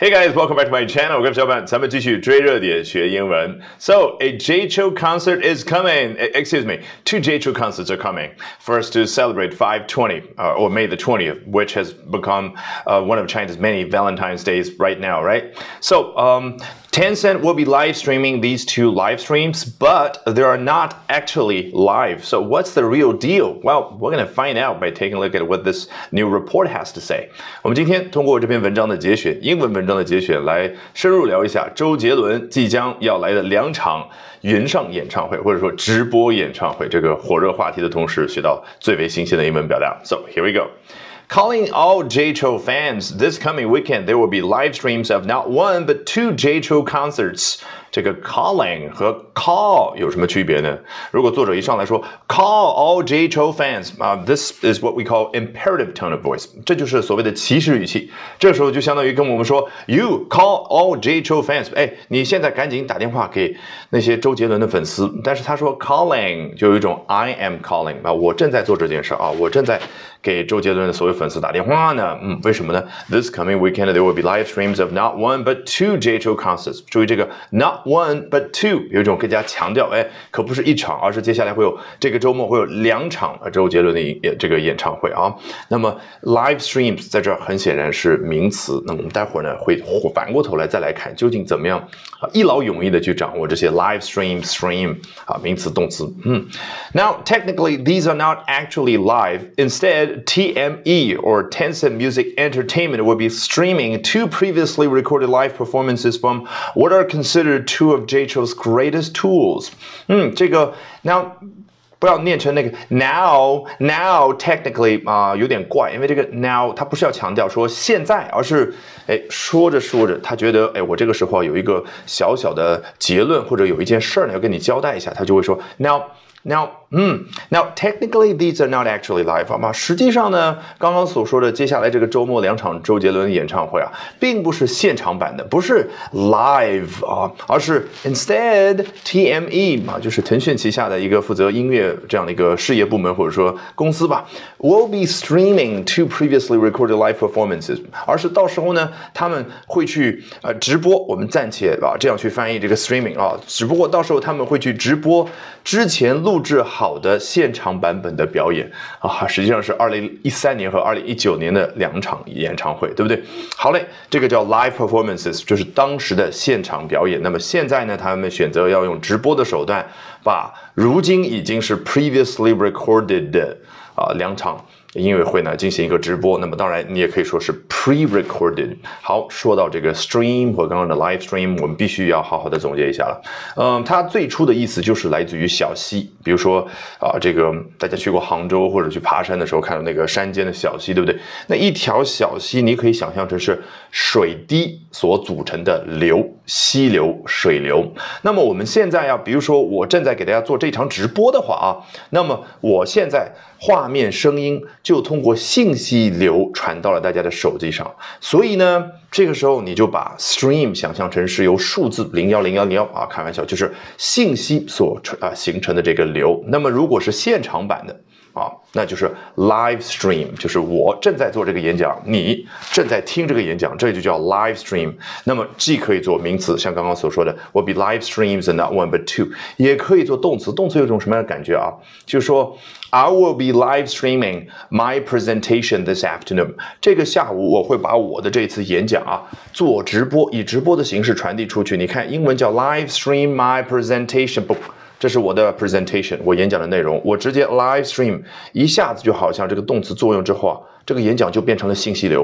Hey guys, welcome back to my channel. 我跟小伙伴，咱们继续追热点学英文。So, a J Chou concert is coming. Excuse me, two J Chou concerts are coming. First to celebrate 520 uh, or May the 20th, which has become uh, one of China's many Valentine's days right now, right? So, um, Tencent will be live streaming these two live streams, but they are not actually live. So, what's the real deal? Well, we're going to find out by taking a look at what this new report has to say. 我们今天通过这篇文章的节选，英文文章的节选，来深入聊一下周杰伦即将要来的两场云上演唱会，或者说直播演唱会这个火热话题的同时，学到最为新鲜的英文表达。So here we go. Calling all J Cho fans, this coming weekend there will be live streams of not one but two J Cho concerts. 这个 calling 和 call 有什么区别呢？如果作者一上来说 call all J Cho fans 啊，this is what we call imperative tone of voice，这就是所谓的祈使语气。这时候就相当于跟我们说 you call all J Cho fans，哎，你现在赶紧打电话给那些周杰伦的粉丝。但是他说 calling 就有一种 I am calling 啊，我正在做这件事啊，我正在给周杰伦的所有粉丝打电话呢。嗯，为什么呢？This coming weekend there will be live streams of not one but two J Cho concerts。注意这个 not one but two 有一种更加强调，哎，可不是一场，而是接下来会有这个周末会有两场周杰伦的演这个演唱会啊。那么 live streams 在这儿很显然是名词，那么我们待会儿呢会反过头来再来看究竟怎么样啊一劳永逸的去掌握这些 live stream stream 啊名词动词。嗯，Now technically these are not actually live. Instead, TME or Tencent Music Entertainment will be streaming two previously recorded live performances from what are considered two of J Chou's greatest tools。嗯，这个 now 不要念成那个 now now technically 啊、有点怪，因为这个 now 它不是要强调说现在，而是哎说着说着，他觉得哎我这个时候有一个小小的结论或者有一件事儿呢要跟你交代一下，他就会说 now now 嗯，Now technically these are not actually live，好吗？实际上呢，刚刚所说的接下来这个周末两场周杰伦演唱会啊，并不是现场版的，不是 live 啊，而是 instead TME 嘛，就是腾讯旗下的一个负责音乐这样的一个事业部门或者说公司吧，will be streaming two previously recorded live performances，而是到时候呢，他们会去呃直播，我们暂且啊这样去翻译这个 streaming 啊，只不过到时候他们会去直播之前录录制好。的现场版本的表演啊，实际上是二零一三年和二零一九年的两场演唱会，对不对？好嘞，这个叫 live performances，就是当时的现场表演。那么现在呢，他们选择要用直播的手段，把如今已经是 previously recorded 的啊两场。音乐会呢进行一个直播，那么当然你也可以说是 pre-recorded。好，说到这个 stream 和刚刚的 live stream，我们必须要好好的总结一下了。嗯，它最初的意思就是来自于小溪，比如说啊，这个大家去过杭州或者去爬山的时候看到那个山间的小溪，对不对？那一条小溪，你可以想象成是水滴所组成的流，溪流、水流。那么我们现在要，比如说我正在给大家做这场直播的话啊，那么我现在画画面、声音。就通过信息流传到了大家的手机上，所以呢，这个时候你就把 stream 想象成是由数字零幺零幺零幺啊，开玩笑，就是信息所啊形成的这个流。那么如果是现场版的。啊，那就是 live stream，就是我正在做这个演讲，你正在听这个演讲，这就叫 live stream。那么既可以做名词，像刚刚所说的，will be live streams and not one but two，也可以做动词。动词有种什么样的感觉啊？就是说，I will be live streaming my presentation this afternoon。这个下午我会把我的这次演讲啊做直播，以直播的形式传递出去。你看，英文叫 live stream my presentation，不。这是我的 presentation，我演讲的内容，我直接 live stream，一下子就好像这个动词作用之后啊，这个演讲就变成了信息流。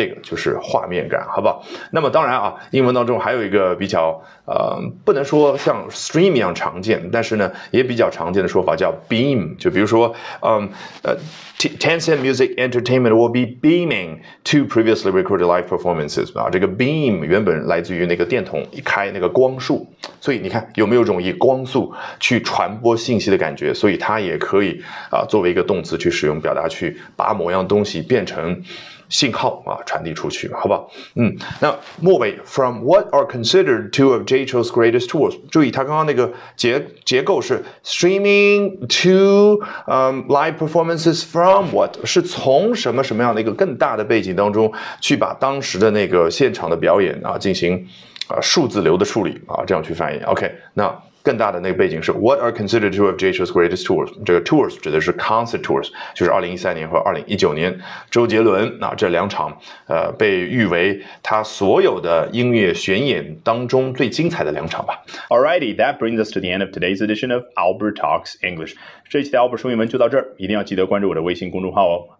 这个就是画面感，好不好？那么当然啊，英文当中还有一个比较呃，不能说像 stream 一样常见，但是呢也比较常见的说法叫 beam。就比如说，嗯呃，Tencent Music Entertainment will be beaming to previously recorded live performances。啊，这个 beam 原本来自于那个电筒一开那个光束，所以你看有没有种以光速去传播信息的感觉？所以它也可以啊作为一个动词去使用，表达去把某样东西变成。信号啊传递出去，好不好？嗯，那末尾 from what are considered two of Jay Chou's greatest tours，注意他刚刚那个结结构是 streaming to um live performances from what 是从什么什么样的一个更大的背景当中去把当时的那个现场的表演啊进行啊数字流的处理啊这样去翻译。OK，那。更大的那个背景是 What are considered two of Jay Chou's greatest tours？这个 tours 指的是 concert tours，就是二零一三年和二零一九年周杰伦啊这两场呃被誉为他所有的音乐巡演当中最精彩的两场吧。Alrighty, that brings us to the end of today's edition of Albert Talks English. 这一期的 Albert 说英文就到这儿，一定要记得关注我的微信公众号哦。